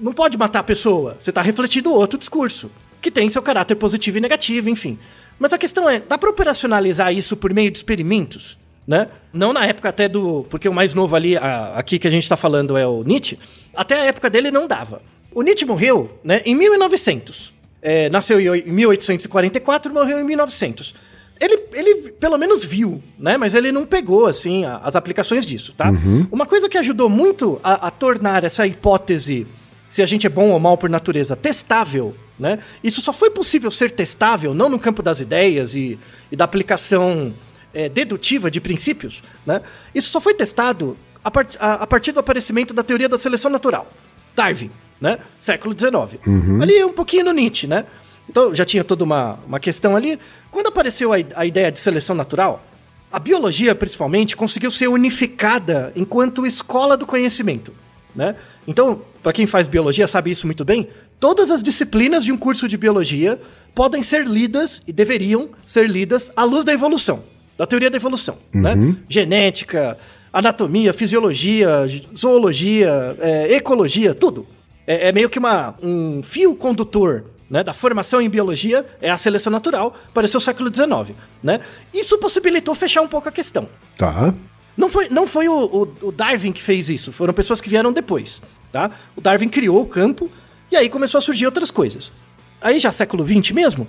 não pode matar a pessoa, você está refletindo outro discurso, que tem seu caráter positivo e negativo, enfim. Mas a questão é, dá para operacionalizar isso por meio de experimentos? né? Não na época até do. Porque o mais novo ali, a- aqui que a gente tá falando é o Nietzsche. Até a época dele não dava. O Nietzsche morreu né, em 1900. É, nasceu em oi- em 1844 morreu em 1900. Ele, ele pelo menos viu, né? Mas ele não pegou, assim, a- as aplicações disso, tá? Uma coisa que ajudou muito a, a tornar essa hipótese, se a gente é bom ou mal por natureza, testável, né? Isso só foi possível ser testável, não no campo das ideias e, e da aplicação é, dedutiva de princípios, né? Isso só foi testado a, part- a- a partir do aparecimento da teoria da seleção natural. Darwin, né? Século XIX. Ali um pouquinho no Nietzsche, né? Então já tinha toda uma, uma questão ali. Quando apareceu a, a ideia de seleção natural, a biologia, principalmente, conseguiu ser unificada enquanto escola do conhecimento. Né? Então, para quem faz biologia sabe isso muito bem, todas as disciplinas de um curso de biologia podem ser lidas e deveriam ser lidas à luz da evolução, da teoria da evolução. Né? Genética, anatomia, fisiologia, zoologia, é, ecologia, tudo. É, é meio que uma, um fio condutor né, da formação em biologia, é a seleção natural, apareceu no século XIX. Né? Isso possibilitou fechar um pouco a questão. Tá. Não foi, não foi o, o- o Darwin que fez isso, foram pessoas que vieram depois. Tá? O Darwin criou o campo e aí começou a surgir outras coisas. Aí já século XX mesmo,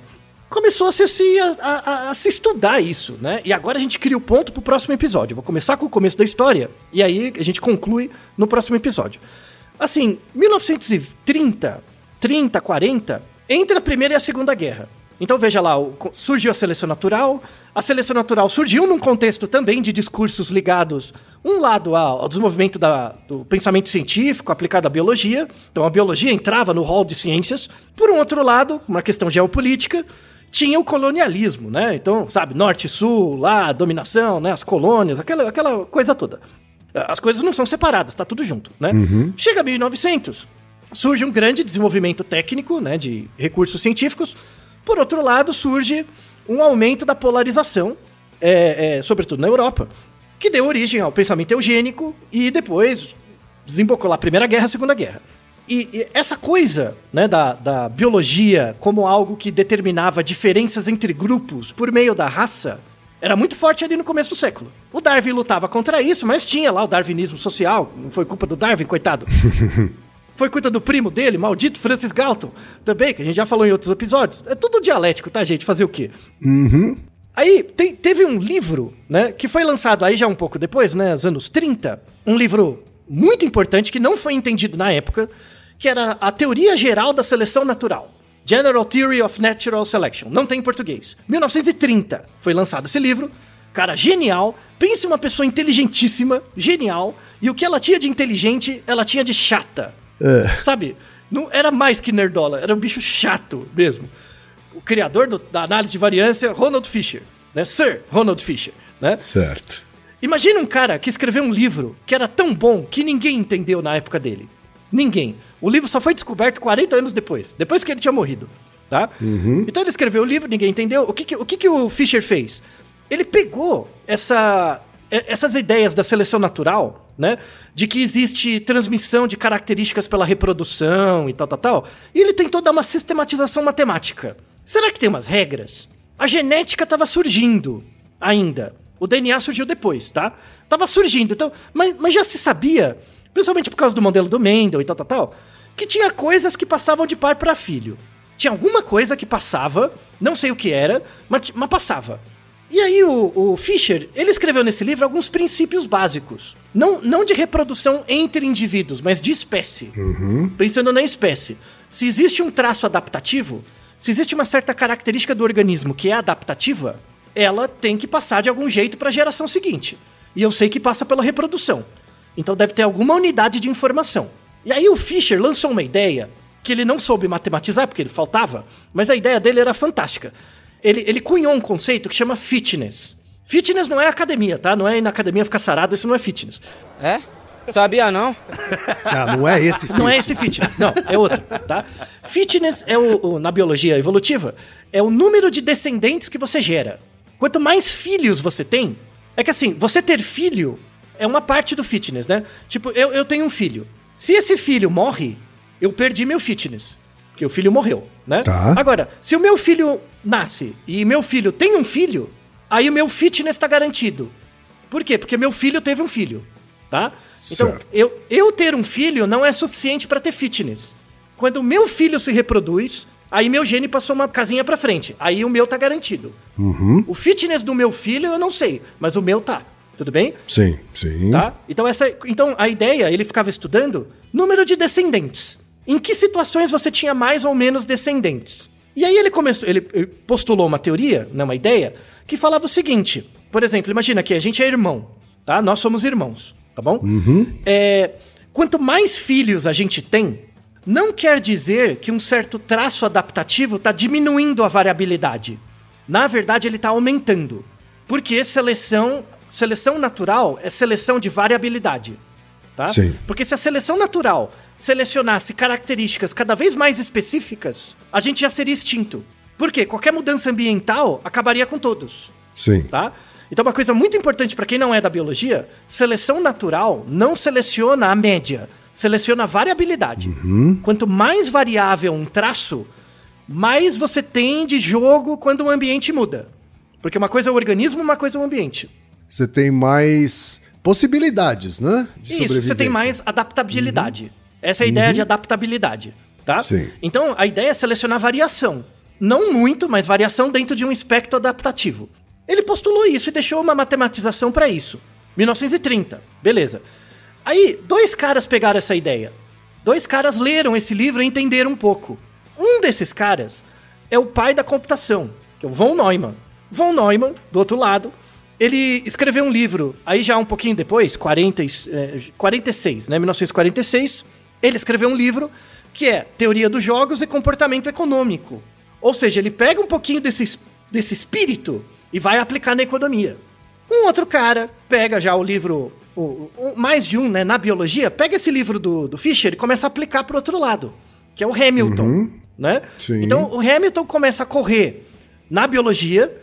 começou a se, a, a- a se estudar isso, né? E agora a gente cria o ponto pro próximo episódio. Eu vou começar com o começo da história e aí a gente conclui no próximo episódio. Assim, 1930, 30, 40, entre a Primeira e a Segunda Guerra. Então veja lá, surgiu a seleção natural. A seleção natural surgiu num contexto também de discursos ligados, um lado ao, desenvolvimento da- do pensamento científico aplicado à biologia. Então a biologia entrava no hall de ciências. Por um outro lado, uma questão geopolítica, tinha o colonialismo, né? Então, sabe, norte e sul, lá, dominação, né? As colônias, aquela, aquela coisa toda. As coisas não são separadas, tá tudo junto, né? Chega 1900, surge um grande desenvolvimento técnico, né, de recursos científicos. Por outro lado, surge um aumento da polarização, é, é, sobretudo na Europa, que deu origem ao pensamento eugênico e depois desembocou lá a Primeira Guerra, a Segunda Guerra. E, e essa coisa né, da, da biologia como algo que determinava diferenças entre grupos por meio da raça era muito forte ali no começo do século. O Darwin lutava contra isso, mas tinha lá o darwinismo social. Não foi culpa do Darwin, coitado. Foi culpa do primo dele, maldito Francis Galton, também, que a gente já falou em outros episódios. É tudo dialético, tá, gente? Fazer o quê? Aí tem- teve um livro, né, que foi lançado aí já um pouco depois, né, nos anos 30, um livro muito importante que não foi entendido na época, que era a Teoria Geral da Seleção Natural. General Theory of Natural Selection. Não tem em português. 1930 foi lançado esse livro. Cara, genial. Pense uma pessoa inteligentíssima, genial. E o que ela tinha de inteligente, ela tinha de chata. Sabe? Não era mais que nerdola, era um bicho chato mesmo o criador do- da análise de variância, Ronald Fisher, né? Sir Ronald Fisher, né? Certo. Imagina um cara que escreveu um livro que era tão bom que ninguém entendeu na época dele. Ninguém. O livro só foi descoberto 40 anos depois, depois que ele tinha morrido, tá? Então ele escreveu o livro, ninguém entendeu. O que que, o que que o Fisher fez? Ele pegou essa, essas ideias da seleção natural, né? De que existe transmissão de características pela reprodução e tal, tal, tal. E ele tentou dar uma sistematização matemática. Será que tem umas regras? A genética estava surgindo ainda. O DNA surgiu depois, tá? Tava surgindo, então, mas, mas já se sabia, principalmente por causa do modelo do Mendel e tal, tal, tal, que tinha coisas que passavam de pai para filho. Tinha alguma coisa que passava, não sei o que era, mas, mas passava. E aí o, o Fischer, ele escreveu nesse livro alguns princípios básicos. Não, não de reprodução entre indivíduos, mas de espécie. Pensando na espécie. Se existe um traço adaptativo, se existe uma certa característica do organismo que é adaptativa, ela tem que passar de algum jeito para a geração seguinte. E eu sei que passa pela reprodução. Então deve ter alguma unidade de informação. E aí o Fischer lançou uma ideia que ele não soube matematizar, porque ele faltava, mas a ideia dele era fantástica. Ele, ele cunhou um conceito que chama fitness. Fitness não é academia, tá? Não é ir na academia ficar sarado, isso não é fitness. É? Sabia não? Ah, não é esse Não é esse fitness, não, é outro, tá? Fitness é o, o- na biologia evolutiva, é o número de descendentes que você gera. Quanto mais filhos você tem, é que assim, você ter filho é uma parte do fitness, né? Tipo, eu, eu tenho um filho. Se esse filho morre, eu perdi meu fitness. Porque o filho morreu, né? Tá. Agora, se o meu filho nasce e meu filho tem um filho, aí o meu fitness tá garantido. Por quê? Porque meu filho teve um filho, tá? Então, Certo. eu, eu ter um filho não é suficiente para ter fitness. Quando o meu filho se reproduz, aí meu gene passou uma casinha pra frente. Aí o meu tá garantido. O fitness do meu filho eu não sei, mas o meu tá. Tudo bem? Sim, sim. Tá? Então, essa, então a ideia, ele ficava estudando número de descendentes. Em que situações você tinha mais ou menos descendentes? E aí ele começou, ele postulou uma teoria, né, uma ideia, que falava o seguinte: por exemplo, imagina que a gente é irmão, tá? Nós somos irmãos, tá bom? É, quanto mais filhos a gente tem, não quer dizer que um certo traço adaptativo está diminuindo a variabilidade. Na verdade, ele está aumentando. Porque seleção, seleção natural é seleção de variabilidade. Tá? Sim. Porque se a seleção natural selecionasse características cada vez mais específicas, a gente já seria extinto. Por quê? Qualquer mudança ambiental acabaria com todos Sim. tá? Então, uma coisa muito importante para quem não é da biologia: seleção natural não seleciona a média, seleciona a variabilidade. Quanto mais variável um traço, mais você tem de jogo quando o ambiente muda. Porque uma coisa é o organismo, uma coisa é o ambiente. Você tem mais possibilidades, né? De Isso, você tem mais adaptabilidade. Essa é a ideia de adaptabilidade, tá? Sim. Então, a ideia é selecionar variação. Não muito, mas variação dentro de um espectro adaptativo. Ele postulou isso e deixou uma matematização para isso. 1930, beleza. Aí, dois caras pegaram essa ideia. Dois caras leram esse livro e entenderam um pouco. Um desses caras é o pai da computação, que é o von Neumann. Von Neumann, do outro lado, ele escreveu um livro, aí já um pouquinho depois, 40, e- é, 46, né, 1946, ele escreveu um livro que é Teoria dos Jogos e Comportamento Econômico. Ou seja, ele pega um pouquinho desse, es- desse espírito e vai aplicar na economia. Um outro cara pega já o livro, o, o- mais de um, né, na biologia, pega esse livro do, do Fischer e começa a aplicar para outro lado, que é o Hamilton, né? Sim. Então o Hamilton começa a correr na biologia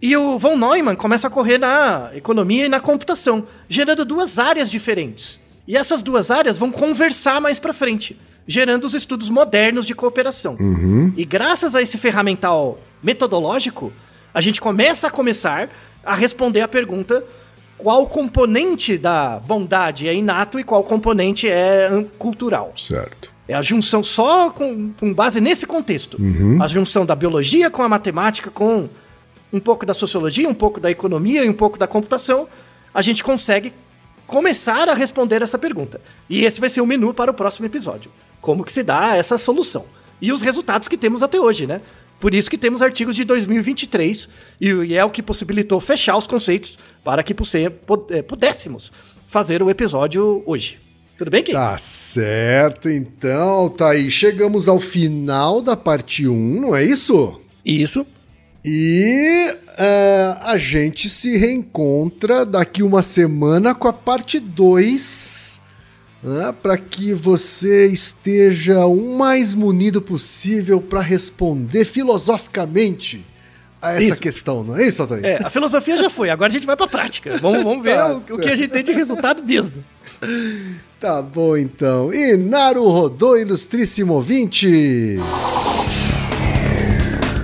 e o von Neumann começa a correr na economia e na computação, gerando duas áreas diferentes. E essas duas áreas vão conversar mais para frente, gerando os estudos modernos de cooperação. E graças a esse ferramental metodológico, a gente começa a começar a responder a pergunta qual componente da bondade é inato e qual componente é cultural. Certo. É a junção só com, com base nesse contexto. A junção da biologia com a matemática, com um pouco da sociologia, um pouco da economia e um pouco da computação, a gente consegue começar a responder essa pergunta. E esse vai ser o menu para o próximo episódio. Como que se dá essa solução? E os resultados que temos até hoje, né? Por isso que temos artigos de 2023 e, é o que possibilitou fechar os conceitos para que eh, pudéssemos fazer o episódio hoje. Tudo bem, Kim? Tá certo, então, tá aí. Chegamos ao final da parte 1, não é isso? Isso. E é, a gente se reencontra daqui uma semana com a parte 2, né, para que você esteja o mais munido possível para responder filosoficamente a essa Isso. questão, não é isso, Antônio? É, a filosofia já foi, agora a gente vai pra prática. Vamos, vamos ver Tá o, o que a gente tem de resultado mesmo. Tá bom, então. E Naru Rodô, ilustríssimo ouvinte!